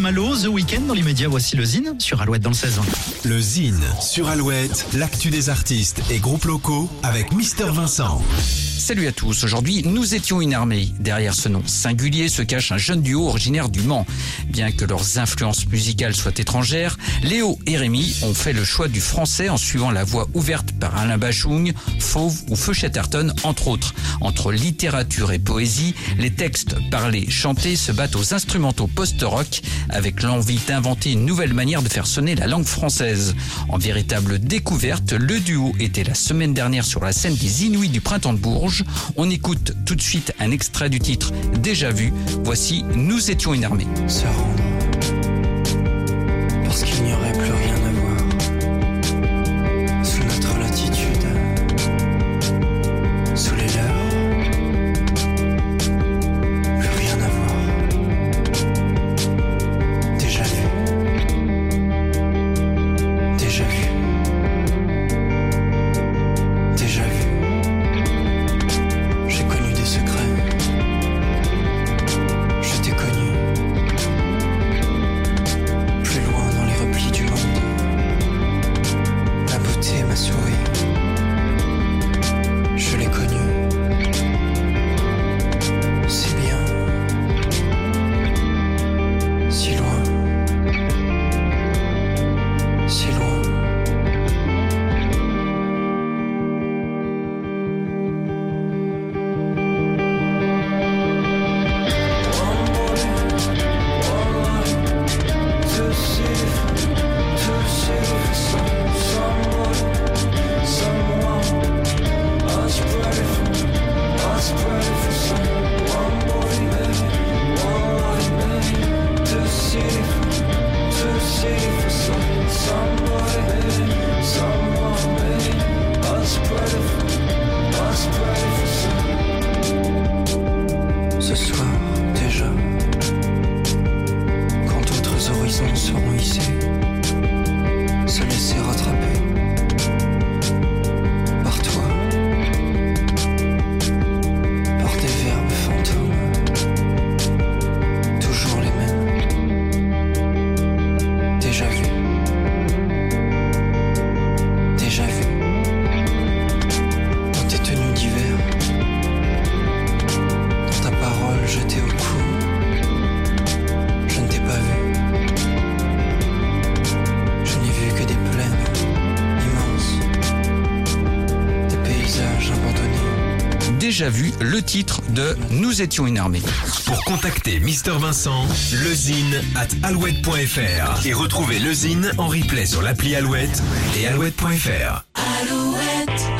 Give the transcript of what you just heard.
Malo, The Weeknd dans l'immédiat. Voici le Zine sur Alouette dans le 16 Le Zine sur Alouette, l'actu des artistes et groupes locaux avec Mister Vincent. Salut à tous, aujourd'hui nous étions une armée. Derrière ce nom singulier se cache un jeune duo originaire du Mans. Bien que leurs influences musicales soient étrangères, Léo et Rémi ont fait le choix du français en suivant la voie ouverte par Alain Bachung, Fauve ou Feu Chatterton entre autres. Entre littérature et poésie, les textes parlés, chantés se battent aux instrumentaux post-rock avec l'envie d'inventer une nouvelle manière de faire sonner la langue française. En véritable découverte, le duo était la semaine dernière sur la scène des Inuits du Printemps de Bourges on écoute tout de suite un extrait du titre Déjà vu. Voici Nous étions une armée. this. Horizons seront hissés, Déjà vu le titre de Nous étions une armée. Pour contacter Mister Vincent, lezine at alouette.fr et retrouver le Zine en replay sur l'appli Alouette et alouette.fr. Alouette,